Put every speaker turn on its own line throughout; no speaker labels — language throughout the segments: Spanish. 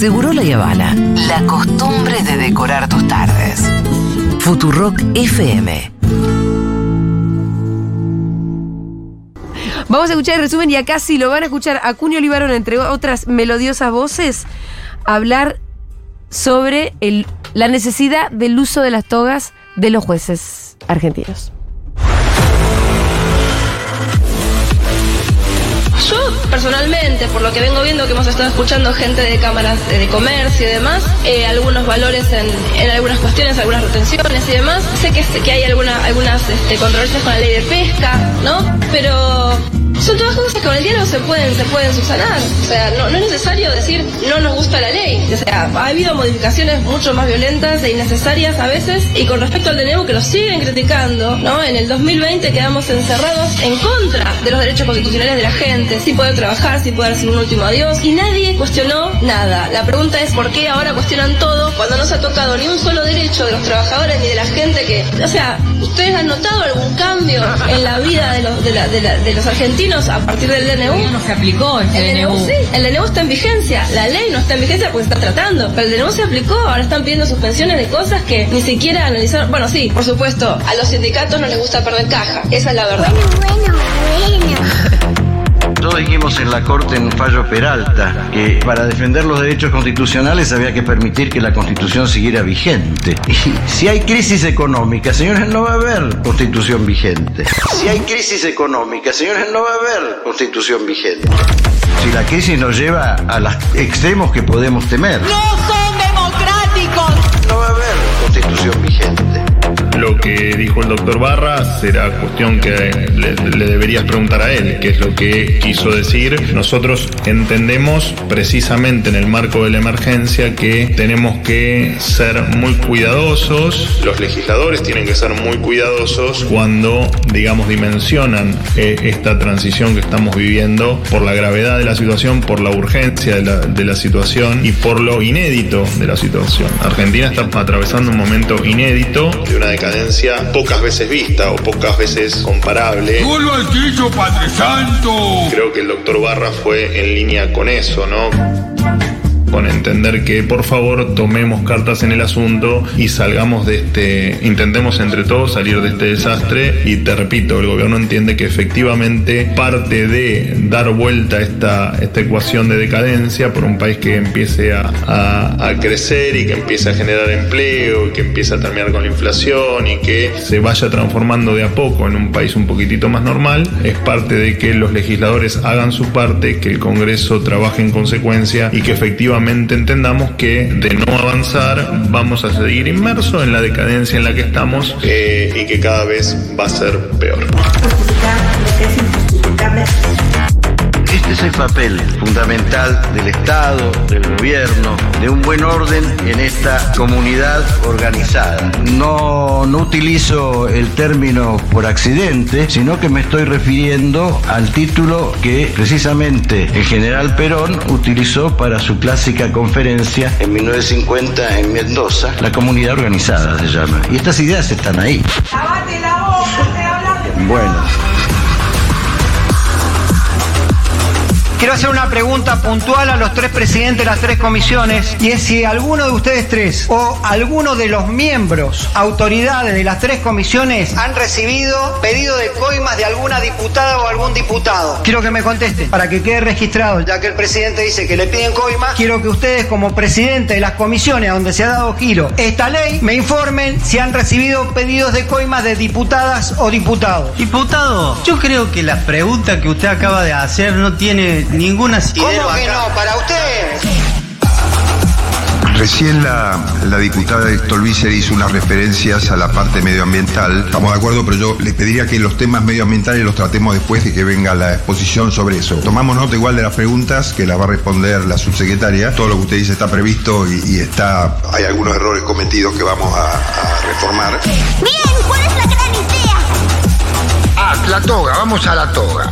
Seguro La Habana. La costumbre de decorar tus tardes. Futurock FM.
Vamos a escuchar el resumen y acá sí lo van a escuchar a Cunio Olivarón, entre otras melodiosas voces, hablar sobre el, la necesidad del uso de las togas de los jueces argentinos.
Personalmente, por lo que vengo viendo que hemos estado escuchando gente de cámaras de comercio y demás, eh, algunos valores en, en algunas cuestiones, algunas retenciones y demás, sé que, que hay alguna, algunas este, controversias con la ley de pesca, ¿no? Pero son todas cosas que con el diálogo se pueden, se pueden subsanar. O sea, no, no es necesario decir no nos gusta la ley. O sea, ha habido modificaciones mucho más violentas e innecesarias a veces. Y con respecto al DNU, que lo siguen criticando, ¿no? En el 2020 quedamos encerrados en contra de los derechos constitucionales de la gente. Sí poder trabajar, sí poder hacer un último adiós. Y nadie cuestionó nada. La pregunta es por qué ahora cuestionan todo cuando no se ha tocado ni un solo derecho de los trabajadores ni de la gente que... O sea, ¿ustedes han notado algún cambio en la vida de los, de la- de los argentinos a partir del DNU?
No se aplicó
El DNU,
DNU.
sí, el DNU está en vigencia, la ley no está en vigencia porque se está tratando, pero el DNU se aplicó, ahora están pidiendo suspensiones de cosas que ni siquiera analizaron. Bueno, sí, por supuesto, a los sindicatos no les gusta perder caja, esa es la verdad.
Todos dijimos en la Corte en un fallo Peralta que para defender los derechos constitucionales había que permitir que la Constitución siguiera vigente. Y si hay crisis económica, señores, no va a haber Constitución vigente. Si hay crisis económica, señores, no va a haber Constitución vigente. Si la crisis nos lleva a los extremos que podemos temer,
¡No son democráticos!
no va a haber Constitución vigente.
Lo que dijo el doctor Barra será cuestión que le, deberías preguntar a él, qué es lo que quiso decir. Nosotros entendemos precisamente en el marco de la emergencia que tenemos que ser muy cuidadosos, los legisladores tienen que ser muy cuidadosos cuando, digamos, dimensionan eh, esta transición que estamos viviendo por la gravedad de la situación, por la urgencia de la, de la situación y por lo inédito de la situación. Argentina está atravesando un momento inédito de una decadencia pocas veces vista o pocas veces comparable.
¡Solo al Padre Santo!
Creo que el doctor Barra fue en línea con eso, ¿no? Con entender que por favor tomemos cartas en el asunto y salgamos de este, intentemos entre todos salir de este desastre. Y te repito, el gobierno entiende que efectivamente parte de dar vuelta esta, esta ecuación de decadencia por un país que empiece a, a- a crecer y que empiece a generar empleo y que empiece a terminar con la inflación y que se vaya transformando de a poco en un país un poquitito más normal, es parte de que los legisladores hagan su parte, que el Congreso trabaje en consecuencia y que efectivamente entendamos que de no avanzar vamos a seguir inmersos en la decadencia en la que estamos eh, y que cada vez va a ser peor.
Este es el papel fundamental del Estado, del gobierno, de un buen orden en esta comunidad organizada. No, no utilizo el término por accidente, sino que me estoy refiriendo al título que precisamente el general Perón utilizó para su clásica conferencia en 1950 en Mendoza. La comunidad organizada se llama. Y estas ideas están ahí. Bueno.
Quiero hacer una pregunta puntual a los tres presidentes de las tres comisiones y es si alguno de ustedes tres o alguno de los miembros, autoridades de las tres comisiones han recibido pedido de coimas de alguna diputada o algún diputado. Quiero que me contesten para que quede registrado, ya que el presidente dice que le piden coimas. Quiero que ustedes como presidente de las comisiones a donde se ha dado giro esta ley me informen si han recibido pedidos de coimas de diputadas o diputados.
Diputado, yo creo que la pregunta que usted acaba de hacer no tiene ninguna
¿Cómo que no? Para ustedes.
Recién la, la diputada Stolbizer hizo unas referencias a la parte medioambiental. Estamos de acuerdo, pero yo le pediría que los temas medioambientales los tratemos después de que venga la exposición sobre eso. Tomamos nota igual de las preguntas que las va a responder la subsecretaria. Todo lo que usted dice está previsto y, y está. Hay algunos errores cometidos que vamos a, a reformar.
Bien, ¿cuál es la gran idea?
Ah, la toga, vamos a la toga.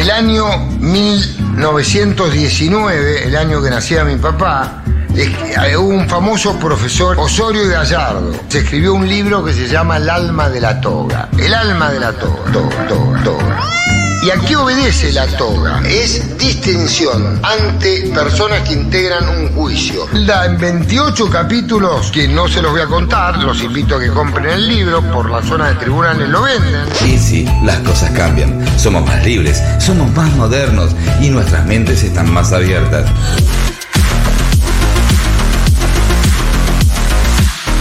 El año 1919, el año que nacía mi papá, eh, hubo un famoso profesor, Osorio Gallardo. Se escribió un libro que se llama El alma de la toga. El alma de la toga, toga, toga, toga. ¿Y a qué obedece la toga? Es distinción ante personas que integran un juicio. Da en 28 capítulos, que no se los voy a contar, los invito a que compren el libro, por la zona de tribunales lo venden.
Y sí, las cosas cambian. Somos más libres, somos más modernos y nuestras mentes están más abiertas.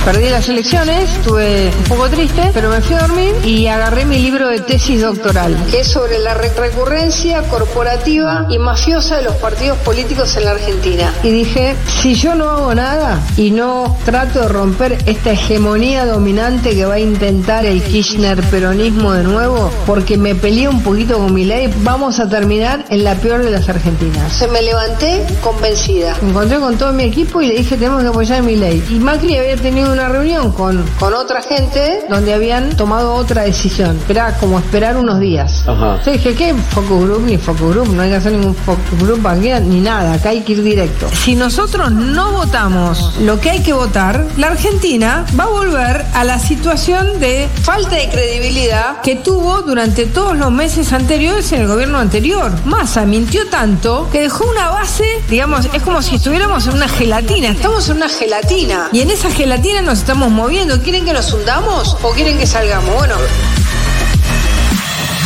Perdí las elecciones, estuve un poco triste, pero me fui a dormir y agarré mi libro de tesis doctoral, que es sobre la re- recurrencia corporativa y mafiosa de los partidos políticos en la Argentina. Y dije, si yo no hago nada y no trato de romper esta hegemonía dominante que va a intentar el Kirchner peronismo de nuevo, porque me peleé un poquito con mi ley, vamos a terminar en la peor de las Argentinas. Se me levanté convencida. Me encontré con todo mi equipo y le dije, tenemos que apoyar mi ley. Y Macri había tenido una reunión con, con otra gente donde habían tomado otra decisión. Era como esperar unos días. Yo dije, ¿qué focus group ni focus group? No hay que hacer ningún focus group ni nada. Acá hay que ir directo. Si nosotros no votamos lo que hay que votar, la Argentina va a volver a la situación de falta de credibilidad que tuvo durante todos los meses anteriores en el gobierno anterior. Massa mintió tanto que dejó una base, digamos, es como si estuviéramos en una gelatina. Estamos en una gelatina. Y en esa gelatina nos estamos moviendo. ¿Quieren que nos hundamos o quieren que salgamos? Bueno.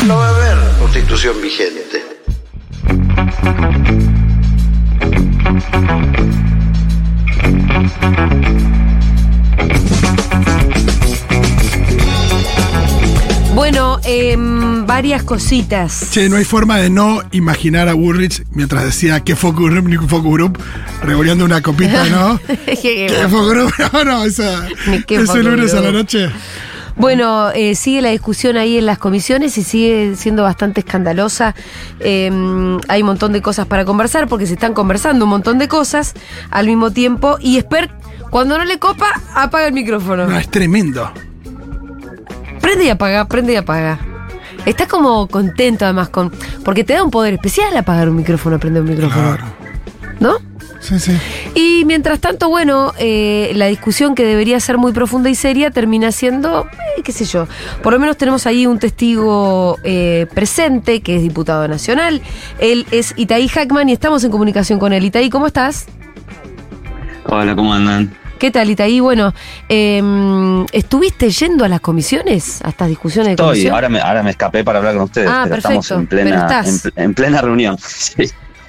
No va a haber constitución vigente.
Bueno, em, varias cositas.
Che, no hay forma de no imaginar a Burrich mientras decía qué focus group ni focus group, revoleando una copita, ¿no? ¿Qué focus group? No, no, esa, ese lunes a la noche.
Bueno, eh, sigue la discusión ahí en las comisiones y sigue siendo bastante escandalosa. Eh, hay un montón de cosas para conversar porque se están conversando un montón de cosas al mismo tiempo. Y Expert, cuando no le copa, apaga el micrófono.
No, es tremendo.
Prende y apaga, prende y apaga. Está como contento además con. Porque te da un poder especial apagar un micrófono, prender un micrófono. ¿No?
Sí, sí.
Y mientras tanto, bueno, eh, la discusión que debería ser muy profunda y seria termina siendo, eh, qué sé yo, por lo menos tenemos ahí un testigo eh, presente, que es diputado nacional. Él es Itaí Hackman y estamos en comunicación con él. Itaí, ¿cómo estás?
Hola, ¿cómo andan?
¿Qué tal, Itaí? Bueno, eh, ¿estuviste yendo a las comisiones, a estas discusiones de
Estoy, ahora me, ahora me escapé para hablar con ustedes,
Ah,
pero estamos en plena, en, en plena reunión. Sí.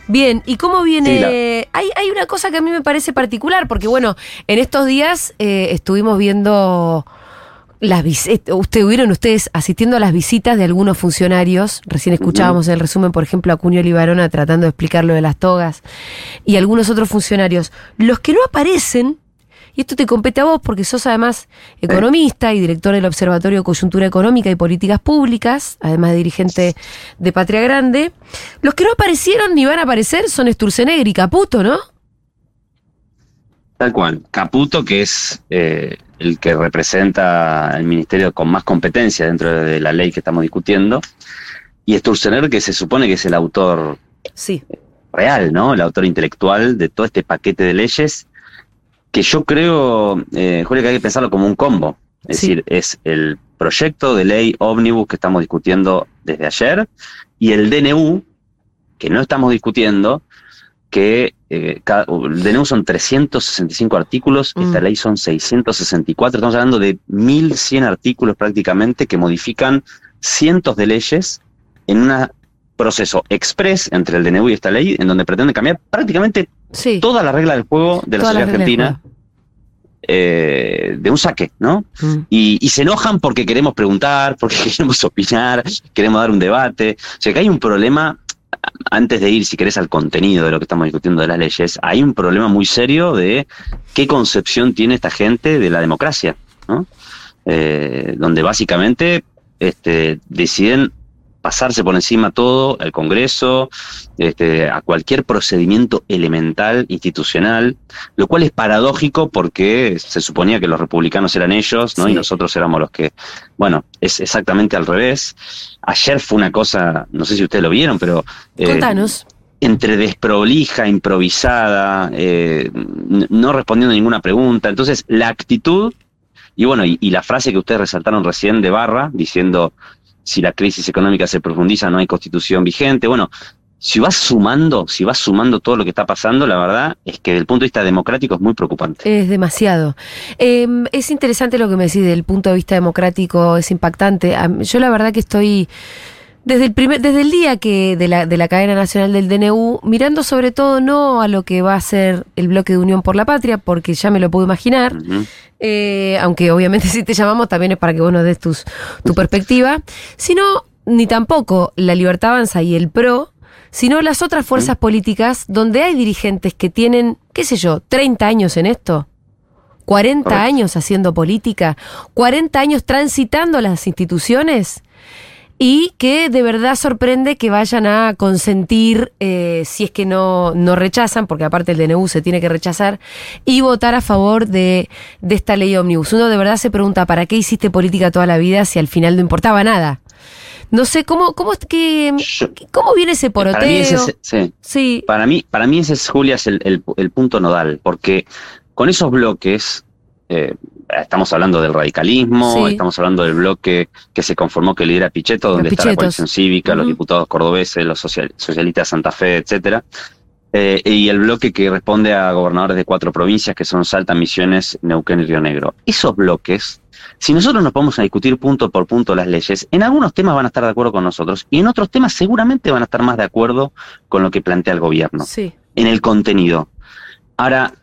Bien, ¿y cómo viene?
Sí, la-
hay, hay una cosa que a mí me parece particular, porque bueno, en estos días eh, estuvimos viendo las visitas, estuvieron ustedes asistiendo a las visitas de algunos funcionarios, recién escuchábamos en el resumen, por ejemplo, a Cunio Libarona tratando de explicar lo de las togas, y algunos otros funcionarios. Los que no aparecen, y esto te compete a vos porque sos además economista y director del Observatorio de Coyuntura Económica y Políticas Públicas, además de dirigente de Patria Grande. Los que no aparecieron ni van a aparecer son Sturzenegger y Caputo, ¿no?
Tal cual. Caputo, que es eh, el que representa el ministerio con más competencia dentro de la ley que estamos discutiendo, y Sturzenegger, que se supone que es el autor
Sí.
real, ¿no? El autor intelectual de todo este paquete de leyes, que yo creo, eh, Julio, que hay que pensarlo como un combo. Es
Sí.
decir, es el proyecto de ley ómnibus que estamos discutiendo desde ayer y el DNU, que no estamos discutiendo, que eh, cada- el DNU son 365 artículos, esta ley son 664, estamos hablando de 1100 artículos prácticamente que modifican cientos de leyes en un proceso express entre el DNU y esta ley, en donde pretende cambiar prácticamente toda la regla del juego de la sociedad argentina eh, de un saque, ¿no? Y, y se enojan porque queremos preguntar, porque queremos opinar, queremos dar un debate. O sea que hay un problema, antes de ir, si querés, al contenido de lo que estamos discutiendo de las leyes, hay un problema muy serio de qué concepción tiene esta gente de la democracia, ¿no? Eh, donde básicamente este, deciden pasarse por encima todo, el Congreso, este, a cualquier procedimiento elemental institucional, lo cual es paradójico porque se suponía que los republicanos eran ellos, ¿no?
Sí.
Y nosotros éramos los que, bueno, es exactamente al revés. Ayer fue una cosa, no sé si ustedes lo vieron, pero eh,
Contanos.
entre desprolija, improvisada, eh, no respondiendo a ninguna pregunta. Entonces, la actitud, y bueno, y, y la frase que ustedes resaltaron recién de Barra, diciendo si la crisis económica se profundiza, no hay constitución vigente. Bueno, si vas sumando, si vas sumando todo lo que está pasando, la verdad es que desde el punto de vista democrático es muy preocupante.
Es demasiado. Eh, es interesante lo que me decís, desde el punto de vista democrático es impactante. Yo la verdad que estoy desde el primer, desde el día que de la, de la cadena nacional del DNU, mirando sobre todo no a lo que va a ser el bloque de Unión por la Patria, porque ya me lo puedo imaginar, eh, aunque obviamente si te llamamos también es para que vos nos des tus, tu perspectiva, sino ni tampoco la Libertad Avanza y el PRO, sino las otras fuerzas políticas donde hay dirigentes que tienen, qué sé yo, 30 años en esto. 40 años haciendo política, 40 años transitando las instituciones y que de verdad sorprende que vayan a consentir, eh, si es que no, no rechazan, porque aparte el DNU se tiene que rechazar, y votar a favor de, de esta ley ómnibus. Uno de verdad se pregunta, ¿para qué hiciste política toda la vida si al final no importaba nada? No sé, ¿cómo, cómo, que, cómo viene ese poroteo? Para mí ese,
sí. Para mí, para mí ese es, Julia, es el, el, el punto nodal, porque con esos bloques, eh, estamos hablando del radicalismo, estamos hablando del bloque que se conformó que lidera Pichetto, donde está la coalición cívica, los diputados cordobeses, los socialistas de Santa Fe, etcétera. Eh, y el bloque que responde a gobernadores de cuatro provincias que son Salta, Misiones, Neuquén y Río Negro. Esos bloques, si nosotros nos vamos a discutir punto por punto las leyes, en algunos temas van a estar de acuerdo con nosotros y en otros temas seguramente van a estar más de acuerdo con lo que plantea el gobierno. En el contenido. Ahora,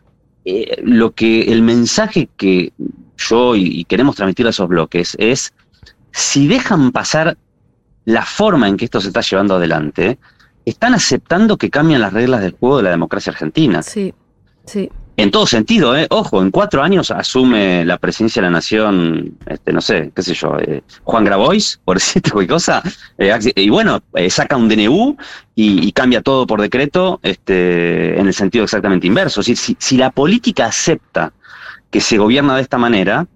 eh, lo que el mensaje que yo y, queremos transmitir a esos bloques es si dejan pasar la forma en que esto se está llevando adelante, están aceptando que cambian las reglas del juego de la democracia argentina.
Sí, sí.
En todo sentido, ¿eh? Ojo, en cuatro años asume la presidencia de la nación, este, no sé, qué sé yo, eh, Juan Grabois, por decirte cualquier cosa, eh, y bueno, eh, saca un DNU y, cambia todo por decreto este, en el sentido exactamente inverso. si, si la política acepta que se gobierna de esta manera,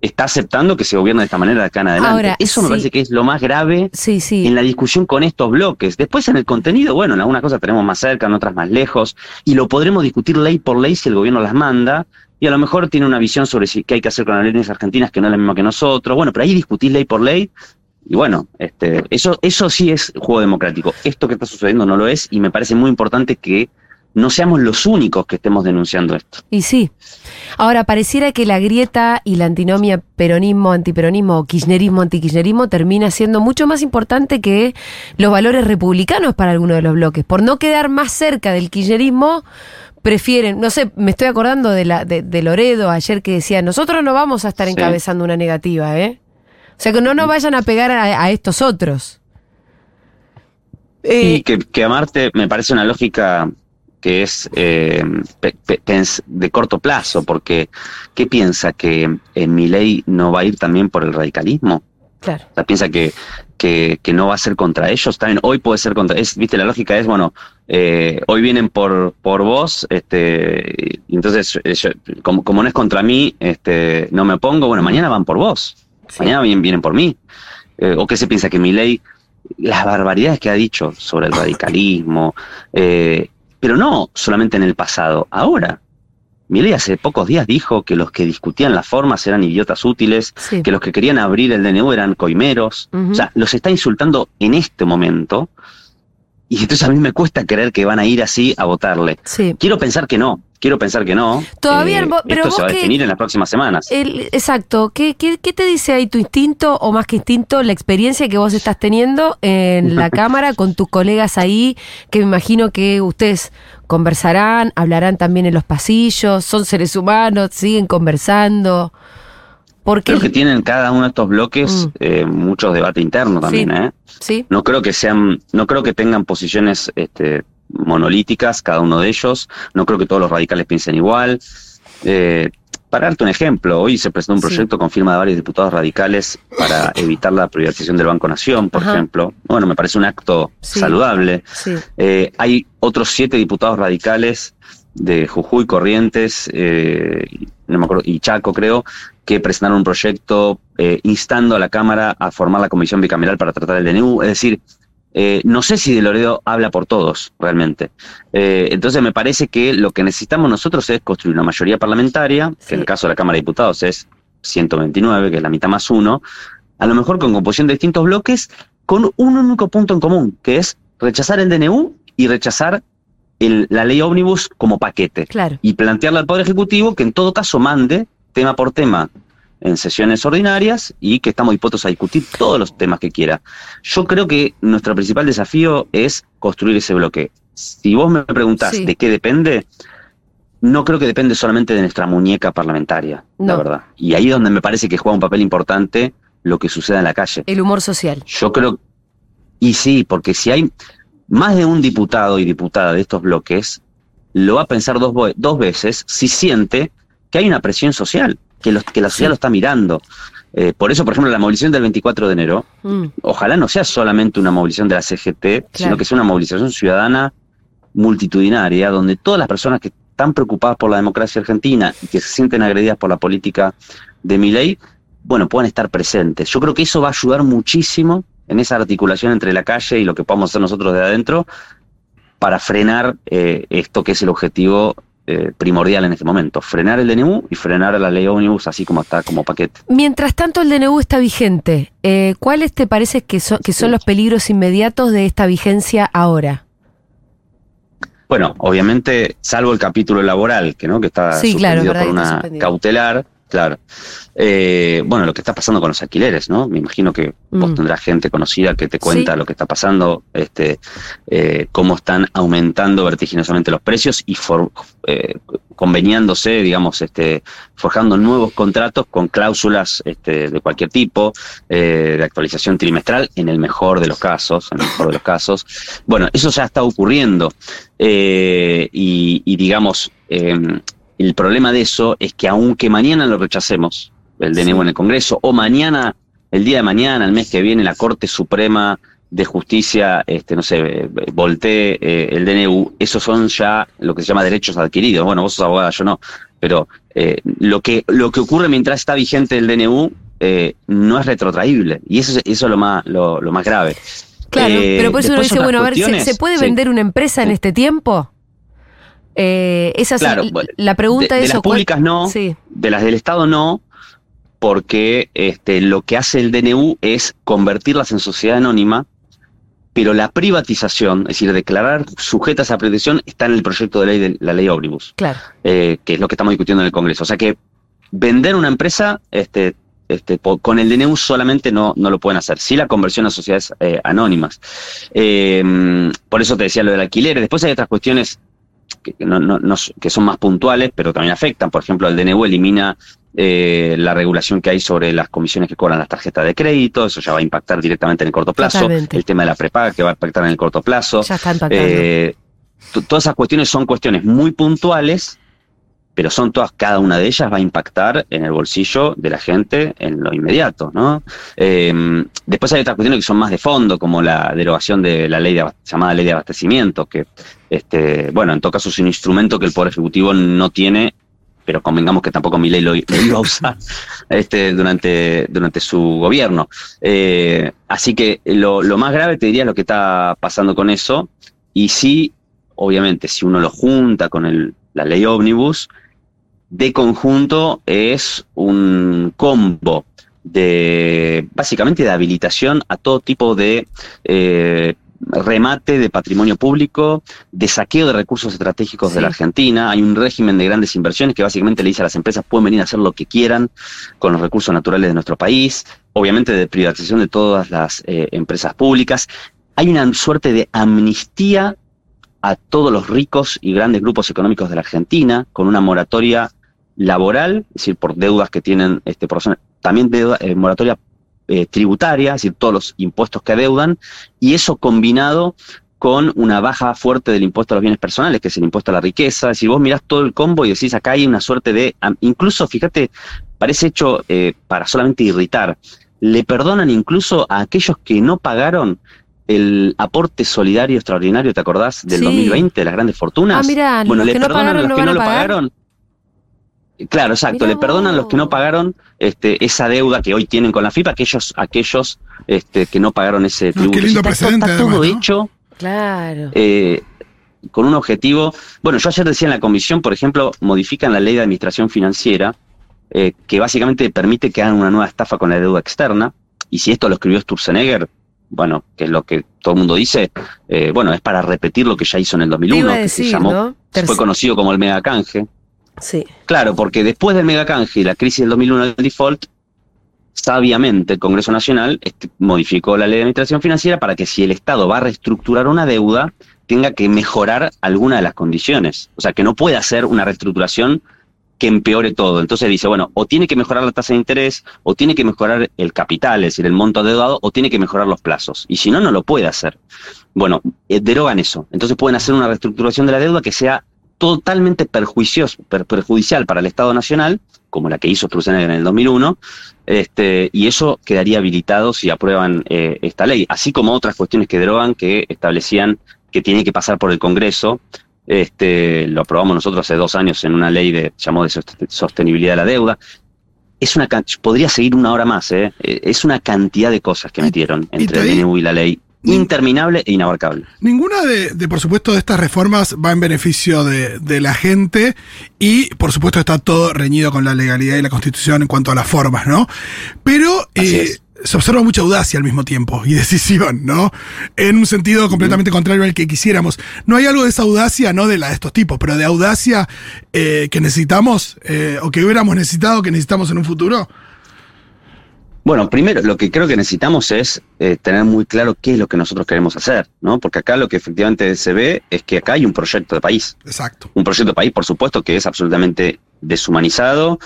está aceptando que se gobierna de esta manera de acá en adelante. Eso me parece que es lo más grave en la discusión con estos bloques. Después en el contenido, bueno, en algunas cosas tenemos más cerca, en otras más lejos, y lo podremos discutir ley por ley si el gobierno las manda, y a lo mejor tiene una visión sobre si, qué hay que hacer con las leyes argentinas que no es la misma que nosotros. Bueno, pero ahí discutir ley por ley, y bueno, este, eso, eso sí es juego democrático. Esto que está sucediendo no lo es, y me parece muy importante que no seamos los únicos que estemos denunciando esto.
Y sí. Ahora, pareciera que la grieta y la antinomia peronismo-antiperonismo o kirchnerismo-antikirchnerismo termina siendo mucho más importante que los valores republicanos para algunos de los bloques. Por no quedar más cerca del kirchnerismo, prefieren, no sé, me estoy acordando de, la, de, Loredo ayer que decía, nosotros no vamos a estar encabezando una negativa, ¿eh? O sea, que no nos vayan a pegar a, estos otros.
Y que, que amarte me parece una lógica que es eh, de corto plazo, porque ¿qué piensa? ¿Que en mi ley no va a ir también por el radicalismo?
Claro.
O sea, piensa que, que, que, no va a ser contra ellos, también hoy puede ser contra, es, viste, la lógica es, bueno, eh, hoy vienen por, por vos, este, y entonces, eh, como, como, no es contra mí, este, no me opongo, bueno, mañana van por vos, mañana vienen, vienen por mí. ¿O qué se piensa? Que mi ley, las barbaridades que ha dicho sobre el radicalismo, eh, pero no solamente en el pasado, ahora. Milei hace pocos días dijo que los que discutían las formas eran idiotas útiles, que los que querían abrir el DNU eran coimeros. O sea, los está insultando en este momento. Y entonces a mí me cuesta creer que van a ir así a votarle. Quiero pensar que no, Quiero pensar que no.
Todavía,
eh,
pero
esto se va a definir en las próximas semanas.
exacto. ¿Qué, ¿Qué, qué, te dice ahí tu instinto o más que instinto, la experiencia que vos estás teniendo en la cámara con tus colegas ahí, que me imagino que ustedes conversarán, hablarán también en los pasillos, son seres humanos, siguen conversando? Porque
creo que tienen cada uno de estos bloques mm. eh, muchos debates internos también, ¿eh?
Sí.
No creo que sean, no creo que tengan posiciones este, monolíticas, cada uno de ellos. No creo que todos los radicales piensen igual. Eh, para darte un ejemplo, hoy se presentó un proyecto con firma de varios diputados radicales para evitar la privatización del Banco Nación, por ejemplo. Bueno, me parece un acto saludable. Eh, hay otros siete diputados radicales de Jujuy, Corrientes eh, no me acuerdo, y Chaco, creo, que presentaron un proyecto instando a la Cámara a formar la comisión bicameral para tratar el DNU. Es decir, eh, no sé si De Loredo habla por todos, realmente. Eh, entonces me parece que lo que necesitamos nosotros es construir una mayoría parlamentaria, que en el caso de la Cámara de Diputados es 129, que es la mitad más uno, a lo mejor con composición de distintos bloques, con un único punto en común, que es rechazar el DNU y rechazar el- la ley ómnibus como paquete.
Claro.
Y plantearle al Poder Ejecutivo que en todo caso mande tema por tema en sesiones ordinarias y que estamos dispuestos a discutir todos los temas que quiera. Yo creo que nuestro principal desafío es construir ese bloque. Si vos me preguntás
Sí.
de qué depende, no creo que depende solamente de nuestra muñeca parlamentaria, la
No.
verdad. Y ahí es donde me parece que juega un papel importante lo que suceda en la calle.
El humor social.
Yo creo, y sí, porque si hay más de un diputado y diputada de estos bloques, lo va a pensar dos, dos veces si siente que hay una presión social, que, los, que la sociedad lo está mirando. Eh, por eso, por ejemplo, la movilización del 24 de enero,
Mm.
ojalá no sea solamente una movilización de la CGT, sino que sea una movilización ciudadana multitudinaria, donde todas las personas que están preocupadas por la democracia argentina y que se sienten agredidas por la política de mi ley, bueno, puedan estar presentes. Yo creo que eso va a ayudar muchísimo en esa articulación entre la calle y lo que podamos hacer nosotros de adentro para frenar eh, esto que es el objetivo eh, primordial en este momento, frenar el DNU y frenar la ley ómnibus así como está como paquete.
Mientras tanto, el DNU está vigente. Eh, ¿Cuáles te parece que son, que son los peligros inmediatos de esta vigencia ahora?
Bueno, obviamente, salvo el capítulo laboral, que no, que está
Sí,
suspendido por una
suspendido.
cautelar, claro. Eh, bueno, lo que está pasando con los alquileres, ¿no? Me imagino que vos
Mm.
tendrás gente conocida que te cuenta
Sí.
lo que está pasando, este, eh, cómo están aumentando vertiginosamente los precios y for- eh, conveniándose, digamos, este, forjando nuevos contratos con cláusulas este, de cualquier tipo, de actualización trimestral, en el mejor de los casos, en el mejor de los casos. Bueno, eso ya está ocurriendo. Y, y digamos, eh, el problema de eso es que aunque mañana lo rechacemos, el DNU en el Congreso, o mañana, el día de mañana, el mes que viene, la Corte Suprema de Justicia, este, no sé, voltee eh, el DNU, esos son ya lo que se llama derechos adquiridos. Bueno, vos sos abogada, yo no, pero eh, lo, que, lo que ocurre mientras está vigente el DNU eh, no es retrotraíble, y eso, es- eso es lo más, lo, lo más grave.
Claro, pero por eso uno dice, bueno, a ver, ¿se, puede
sí.
vender una empresa en este tiempo? Eh, esa
Claro,
la pregunta
de, de
es...
las públicas no,
Sí.
de las del Estado no, porque este, lo que hace el DNU es convertirlas en sociedad anónima, pero la privatización, es decir, declarar sujetas a privatización, está en el proyecto de ley de la ley ómnibus,
Claro.
eh, que es lo que estamos discutiendo en el Congreso. O sea que vender una empresa este, este, con el DNU solamente no, no lo pueden hacer, sí la conversión a sociedades eh, anónimas. Eh, por eso te decía lo del alquiler. Después hay otras cuestiones que, no- no- no que son más puntuales, pero también afectan. Por ejemplo, el DNU elimina eh, la regulación que hay sobre las comisiones que cobran las tarjetas de crédito, eso ya va a impactar directamente en el corto plazo.
Totalmente.
El tema de la prepaga que va a impactar en el corto plazo.
Ya está impactando.
Eh, todas esas cuestiones son cuestiones muy puntuales, pero son todas, cada una de ellas va a impactar en el bolsillo de la gente en lo inmediato, ¿no? Eh, después hay otras cuestiones que son más de fondo, como la derogación de la ley de, llamada ley de abastecimiento, que, este, bueno, en todo caso es un instrumento que el Poder Ejecutivo no tiene, pero convengamos que tampoco mi ley lo, lo iba a usar este, durante, durante su gobierno. Eh, así que lo, lo más grave te diría es lo que está pasando con eso, y sí, obviamente, si uno lo junta con el, la ley ómnibus, de conjunto es un combo de básicamente de habilitación a todo tipo de eh, remate de patrimonio público, de saqueo de recursos estratégicos de la Argentina. Hay un régimen de grandes inversiones que básicamente le dice a las empresas pueden venir a hacer lo que quieran con los recursos naturales de nuestro país. Obviamente de privatización de todas las eh, empresas públicas. Hay una suerte de amnistía a todos los ricos y grandes grupos económicos de la Argentina, con una moratoria laboral, es decir, por deudas que tienen este, personas, también deuda, eh, moratoria eh, tributaria, es decir, todos los impuestos que adeudan, y eso combinado con una baja fuerte del impuesto a los bienes personales, que es el impuesto a la riqueza, decir, vos mirás todo el combo y decís, acá hay una suerte de, incluso, fíjate, parece hecho eh, para solamente irritar, le perdonan incluso a aquellos que no pagaron el aporte solidario extraordinario, ¿te acordás? Del
Sí.
2020, de las grandes fortunas.
Ah, mirá,
bueno, le
que no
perdonan
pagaron
a los
no
que no lo
pagar.
pagaron. Claro, exacto,
Mirá
le perdonan los que no pagaron este, esa deuda que hoy tienen con la FIPA, aquellos, aquellos este, que no pagaron ese tributo.
qué lindo
Está-
precedente,
Está todo
además, ¿no?
hecho
Claro.
eh, con un objetivo. Bueno, yo ayer decía en la comisión, por ejemplo, modifican la ley de administración financiera, eh, que básicamente permite que hagan una nueva estafa con la deuda externa. Y si esto lo escribió Sturzenegger, bueno, que es lo que todo el mundo dice, eh, bueno, es para repetir lo que ya hizo en el 2001,
iba a
que se llamó,
¿no?
fue conocido como el megacanje.
Sí.
Claro, porque después del megacanje y la crisis del 2001 del default, sabiamente el Congreso Nacional este, modificó la ley de administración financiera para que si el Estado va a reestructurar una deuda, tenga que mejorar alguna de las condiciones. O sea, que no puede hacer una reestructuración que empeore todo. Entonces dice, bueno, o tiene que mejorar la tasa de interés, o tiene que mejorar el capital, es decir, el monto adeudado, o tiene que mejorar los plazos. Y si no, no lo puede hacer. Bueno, eh, derogan eso. Entonces pueden hacer una reestructuración de la deuda que sea totalmente perjuicioso, per- perjudicial para el Estado Nacional, como la que hizo Sturzenegger en el 2001, este, y eso quedaría habilitado si aprueban eh, esta ley, así como otras cuestiones que derogan que establecían que tiene que pasar por el Congreso. Este, lo aprobamos nosotros hace dos años en una ley de llamó de sost- sostenibilidad de la deuda. Es una podría seguir una hora más, ¿eh? Es una cantidad de cosas que metieron entre el DNU y la ley, interminable e inabarcable.
Ninguna de, de, por supuesto, de estas reformas va en beneficio de, de la gente y, por supuesto, está todo reñido con la legalidad y la constitución en cuanto a las formas, ¿no? Pero eh, se observa mucha audacia al mismo tiempo y decisión, ¿no? En un sentido completamente contrario al que quisiéramos. No hay algo de esa audacia, no de la de estos tipos, pero de audacia eh, que necesitamos eh, o que hubiéramos necesitado, que necesitamos en un futuro.
Bueno, primero, lo que creo que necesitamos es eh, tener muy claro qué es lo que nosotros queremos hacer, ¿no? Porque acá lo que efectivamente se ve es que acá hay un proyecto de país.
Exacto.
Un proyecto de país, por supuesto, que es absolutamente deshumanizado,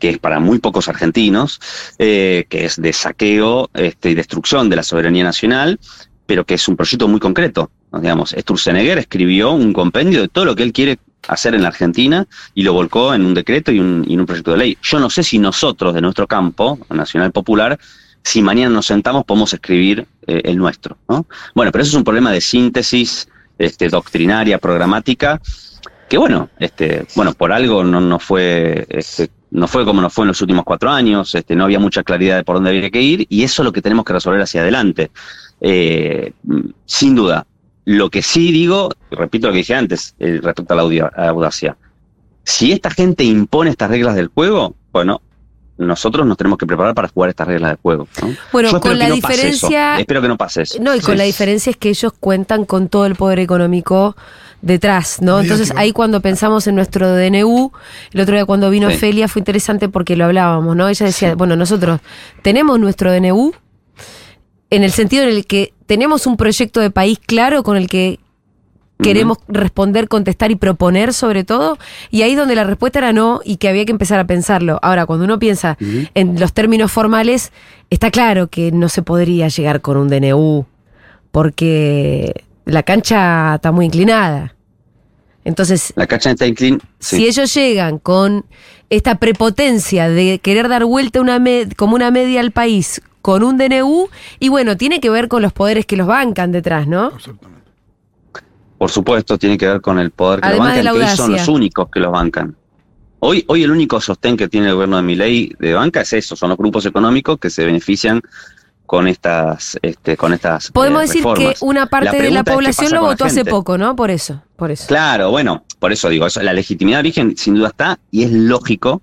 que es para muy pocos argentinos, eh, que es de saqueo este, y destrucción de la soberanía nacional, pero que es un proyecto muy concreto. ¿no? Digamos, Sturzenegger escribió un compendio de todo lo que él quiere hacer en la Argentina y lo volcó en un decreto y un, y en un proyecto de ley. Yo no sé si nosotros, de nuestro campo, Nacional Popular, si mañana nos sentamos podemos escribir eh, el nuestro. ¿no? Bueno, pero eso es un problema de síntesis este, doctrinaria, programática, que bueno, este, bueno, por algo no, no fue, este, no fue como nos fue en los últimos cuatro años, este, no había mucha claridad de por dónde había que ir, y eso es lo que tenemos que resolver hacia adelante. Eh, sin duda. Lo que sí digo, y repito lo que dije antes, eh, respecto a la audia- a la audacia. Si esta gente impone estas reglas del juego, bueno, nosotros nos tenemos que preparar para jugar estas reglas del juego. ¿no?
Bueno,
Yo
con
que
la
no pase eso.
diferencia-
Espero que no pase eso.
No, y con
Sí.
la diferencia es que ellos cuentan con todo el poder económico detrás, ¿no? Entonces ahí cuando pensamos en nuestro DNU, el otro día cuando vino
Sí.
Ofelia fue interesante porque lo hablábamos, ¿no? Ella decía, bueno, nosotros tenemos nuestro DNU en el sentido en el que tenemos un proyecto de país claro con el que queremos responder, contestar y proponer sobre todo, y ahí donde la respuesta era no y que había que empezar a pensarlo. Ahora, cuando uno piensa en los términos formales, está claro que no se podría llegar con un DNU, porque la cancha está muy inclinada. Entonces,
La cacha está inclin.
si ellos llegan con esta prepotencia de querer dar vuelta una como una media al país con un DNU, y bueno, tiene que ver con los poderes que los bancan detrás, ¿no?
Por supuesto, tiene que ver con el poder que
Además de
lo
la
bancan, que hoy son los únicos que los bancan. Hoy, hoy el único sostén que tiene el gobierno de Milei de banca es eso, son los grupos económicos que se benefician con estas, este, con estas.
Podemos
eh,
decir
reformas.
que una parte de la
es
población lo votó hace poco, ¿no? Por eso, por eso.
Claro, bueno, por eso digo, eso, la legitimidad de origen sin duda está y es lógico,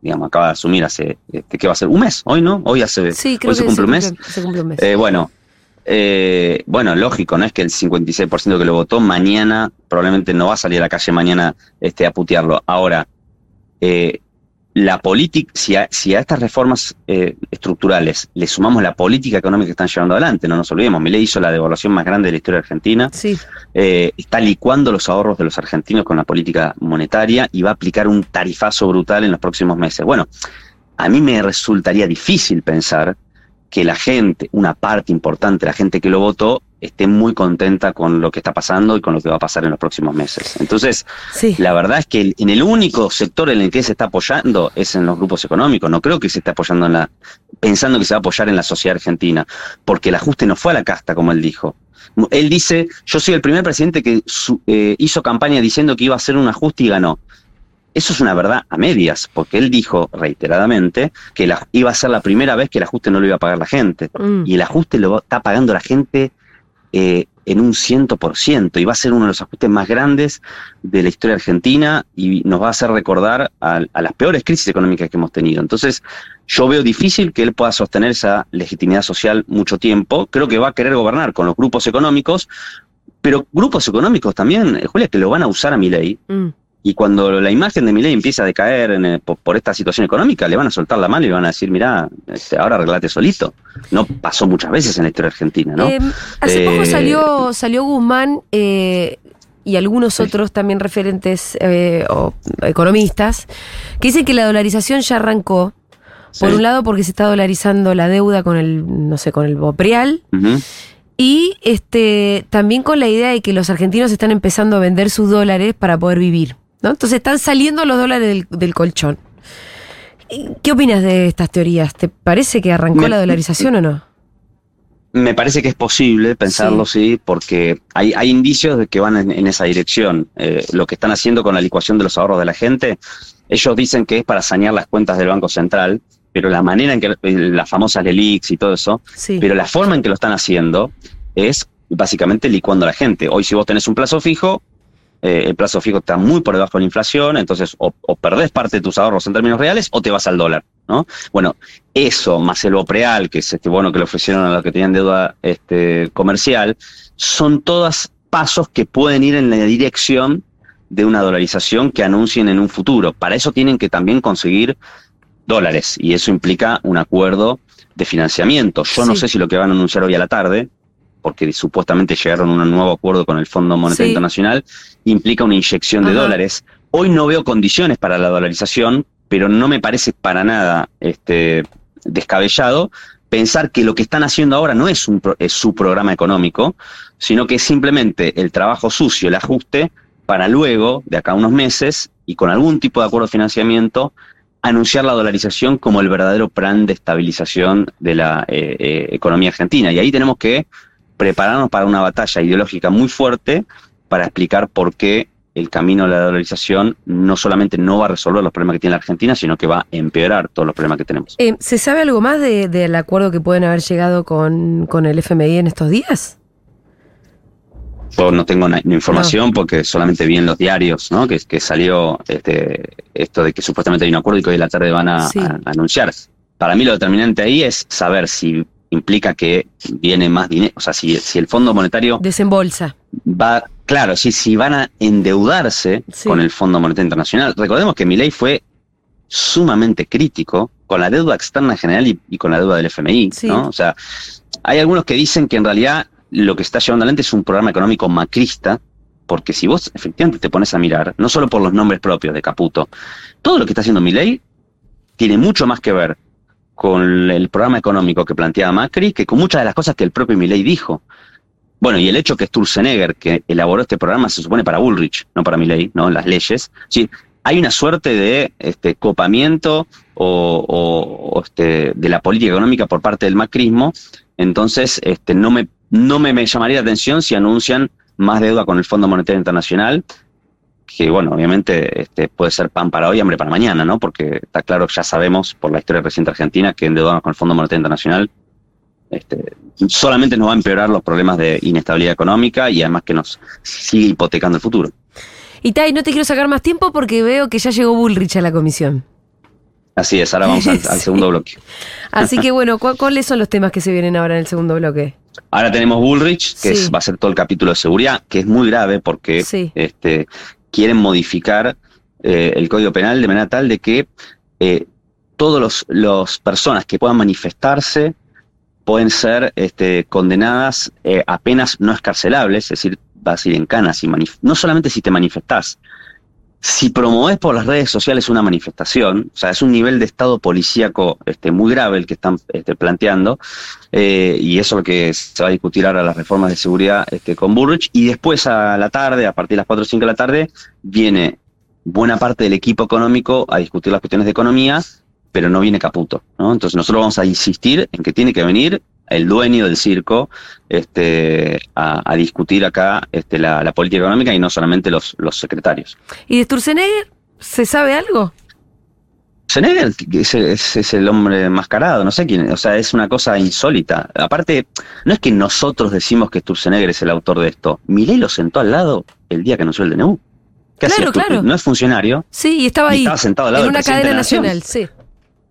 digamos, acaba de asumir hace, este, ¿qué va a ser? ¿Un mes? ¿Hoy no? Hoy hace,
Sí, creo
hoy se
que
cumple un mes.
se cumple un mes.
Eh, bueno, eh, bueno, lógico, no es que el 56% que lo votó mañana, probablemente no va a salir a la calle mañana este, a putearlo. Ahora, eh, la política, si a, si a estas reformas eh, estructurales le sumamos la política económica que están llevando adelante, no nos olvidemos, Milei hizo la devaluación más grande de la historia de Argentina,
Sí.
eh, está licuando los ahorros de los argentinos con la política monetaria y va a aplicar un tarifazo brutal en los próximos meses. Bueno, a mí me resultaría difícil pensar que la gente, una parte importante la gente que lo votó, esté muy contenta con lo que está pasando y con lo que va a pasar en los próximos meses. Entonces, la verdad es que en el único sector en el que se está apoyando es en los grupos económicos. No creo que se esté apoyando en la, pensando que se va a apoyar en la sociedad argentina, porque el ajuste no fue a la casta, como él dijo. Él dice, yo soy el primer presidente que su- eh, hizo campaña diciendo que iba a hacer un ajuste y ganó. Eso es una verdad a medias, porque él dijo reiteradamente que la- iba a ser la primera vez que el ajuste no lo iba a pagar la gente.
Mm.
Y el ajuste lo está pagando la gente eh, en un ciento por ciento y va a ser uno de los ajustes más grandes de la historia argentina y nos va a hacer recordar a, a las peores crisis económicas que hemos tenido. Entonces, yo veo difícil que él pueda sostener esa legitimidad social mucho tiempo. Creo que va a querer gobernar con los grupos económicos, pero grupos económicos también, eh, Julia, que lo van a usar a mi ley.
Mm.
Y cuando la imagen de Milei empieza a decaer en, eh, por, por esta situación económica, le van a soltar la mano y le van a decir, mira, este, ahora arreglate solito. No pasó muchas veces en la historia argentina, ¿no?
Eh, hace poco
Eh,
salió, salió Guzmán eh, y algunos otros también referentes o economistas que dicen que la dolarización ya arrancó. Por
Sí.
un lado, porque se está dolarizando la deuda con el, no sé, con el Bopreal. Y este también con la idea de que los argentinos están empezando a vender sus dólares para poder vivir. ¿No? Entonces están saliendo los dólares del, del colchón. ¿Y ¿Qué opinas de estas teorías? ¿Te parece que arrancó
Me-
la dolarización o no?
Me parece que es posible pensarlo, sí, porque hay, hay indicios de que van en, en esa dirección. Eh, lo que están haciendo con la licuación de los ahorros de la gente, ellos dicen que es para sanear las cuentas del Banco Central, pero la manera en que eh, las famosas LELIX y todo eso,
Sí.
pero la forma en que lo están haciendo es básicamente licuando a la gente. Hoy si vos tenés un plazo fijo, eh, el plazo fijo está muy por debajo de la inflación, entonces o, o perdés parte de tus ahorros en términos reales o te vas al dólar, ¿no? Bueno, eso más el Bopreal, que es este bono que le ofrecieron a los que tenían deuda este, comercial, son todos pasos que pueden ir en la dirección de una dolarización que anuncien en un futuro. Para eso tienen que también conseguir dólares y eso implica un acuerdo de financiamiento. Yo no sé si lo que van a anunciar hoy a la tarde, porque supuestamente llegaron a un nuevo acuerdo con el Fondo Monetario
Sí.
Internacional, implica una inyección de dólares. Hoy no veo condiciones para la dolarización, pero no me parece para nada este, descabellado pensar que lo que están haciendo ahora no es, un, pro- es su programa económico, sino que es simplemente el trabajo sucio, el ajuste, para luego, de acá a unos meses, y con algún tipo de acuerdo de financiamiento, anunciar la dolarización como el verdadero plan de estabilización de la eh, eh, economía argentina. Y ahí tenemos que prepararnos para una batalla ideológica muy fuerte para explicar por qué el camino a la dolarización no solamente no va a resolver los problemas que tiene la Argentina, sino que va a empeorar todos los problemas que tenemos.
Eh, ¿Se sabe algo más de- del acuerdo que pueden haber llegado con, con el FMI en estos días?
Yo no tengo información porque solamente vi en los diarios ¿no? que, que salió este, esto de que supuestamente hay un acuerdo y que hoy en la tarde van a,
Sí.
a- a anunciar. Para mí lo determinante ahí es saber si implica que viene más dinero, o sea, si, si el Fondo Monetario
Desembolsa.
va, claro, si, si van a endeudarse
Sí.
con el Fondo Monetario Internacional. Recordemos que mi ley fue sumamente crítico con la deuda externa general y, y con la deuda del FMI,
Sí.
¿no? O sea, hay algunos que dicen que en realidad lo que está llevando adelante es un programa económico macrista, porque si vos efectivamente te pones a mirar, no solo por los nombres propios de Caputo, todo lo que está haciendo mi ley tiene mucho más que ver con el programa económico que planteaba Macri que con muchas de las cosas que el propio Milei dijo. Bueno, y el hecho que Sturzenegger, que elaboró este programa, se supone para Bullrich, no para Milei, ¿no? Las leyes. Sí, hay una suerte de este, copamiento o, este, de la política económica por parte del macrismo. Entonces, este, no, me, no me, me llamaría la atención si anuncian más deuda con el Fondo Monetario Internacional, que bueno, obviamente este, puede ser pan para hoy, hambre para mañana, ¿no? Porque está claro ya sabemos por la historia reciente argentina que endeudarnos con el Fondo Monetario Internacional este, solamente nos va a empeorar los problemas de inestabilidad económica y además que nos sigue hipotecando el futuro.
Y Tai, no te quiero sacar más tiempo porque veo que ya llegó Bullrich a la comisión.
Así es, ahora vamos al, al segundo bloque.
Así que bueno, ¿cu- ¿cuáles son los temas que se vienen ahora en el segundo bloque?
Ahora tenemos Bullrich, que
Sí.
es- va a ser todo el capítulo de seguridad, que es muy grave porque
Sí.
este, quieren modificar eh, el Código Penal de manera tal de que eh, todas los los personas que puedan manifestarse pueden ser este, condenadas eh, a no escarcelables, es decir, vas a ir en canas y no solamente si te manifestás, si promoves por las redes sociales una manifestación, o sea, es un nivel de estado policíaco este, muy grave el que están este, planteando, eh, y eso es lo que se va a discutir ahora las reformas de seguridad este, con Burrich, y después a la tarde, a partir de las 4 o 5 de la tarde, viene buena parte del equipo económico a discutir las cuestiones de economía, pero no viene Caputo, ¿no? Entonces nosotros vamos a insistir en que tiene que venir el dueño del circo este, a, a discutir acá este, la, la política económica y no solamente los, los secretarios.
¿Y de Sturzenegger? ¿Se sabe algo?
Sturzenegger es, es, es el hombre mascarado, no sé quién, o sea, es una cosa insólita. Aparte, no es que nosotros decimos que Sturzenegger es el autor de esto. Milei lo sentó al lado el día que anunció el DNU. ¿Qué
Claro,
hacía?
claro.
No es funcionario.
Sí, y estaba
Y
ahí.
estaba sentado al lado
en
del
una cadena nacional, sí.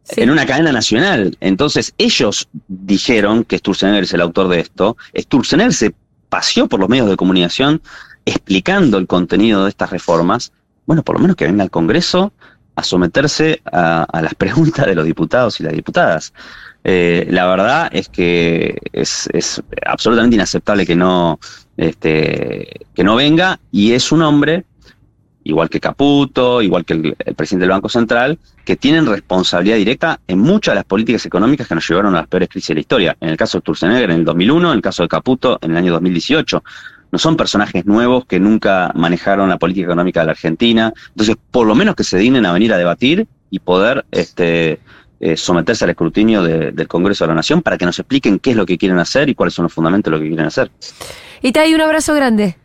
En una cadena nacional. Entonces, ellos dijeron que Sturzenegger es el autor de esto. Sturzenegger se paseó por los medios de comunicación explicando el contenido de estas reformas. Bueno, por lo menos que venga al Congreso a someterse a, las preguntas de los diputados y las diputadas. Eh, la verdad es que es, es absolutamente inaceptable que no, este, que no venga y es un hombre igual que Caputo, igual que el, presidente del Banco Central, que tienen responsabilidad directa en muchas de las políticas económicas que nos llevaron a las peores crisis de la historia. En el caso de Sturzenegger en el 2001, en el caso de Caputo en el año 2018. No son personajes nuevos que nunca manejaron la política económica de la Argentina. Entonces, por lo menos que se dignen a venir a debatir y poder este, eh, someterse al escrutinio de- del Congreso de la Nación para que nos expliquen qué es lo que quieren hacer y cuáles son los fundamentos de lo que quieren hacer.
Y te un abrazo grande.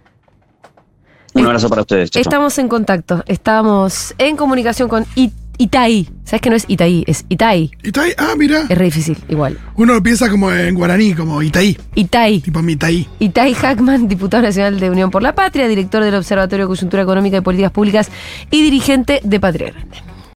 Un abrazo para ustedes. Chau, chau.
Estamos en contacto. Estamos en comunicación con I- Itai. ¿Sabes que no es Itaí? Es Itai.
Itai, ah, mira.
Es re difícil, igual.
Uno lo piensa como en guaraní, como Itaí.
Itai.
Tipo Mitaí.
Itai Hackman, diputado nacional de Unión por la Patria, director del Observatorio de Coyuntura Económica y Políticas Públicas y dirigente de Patria Grande.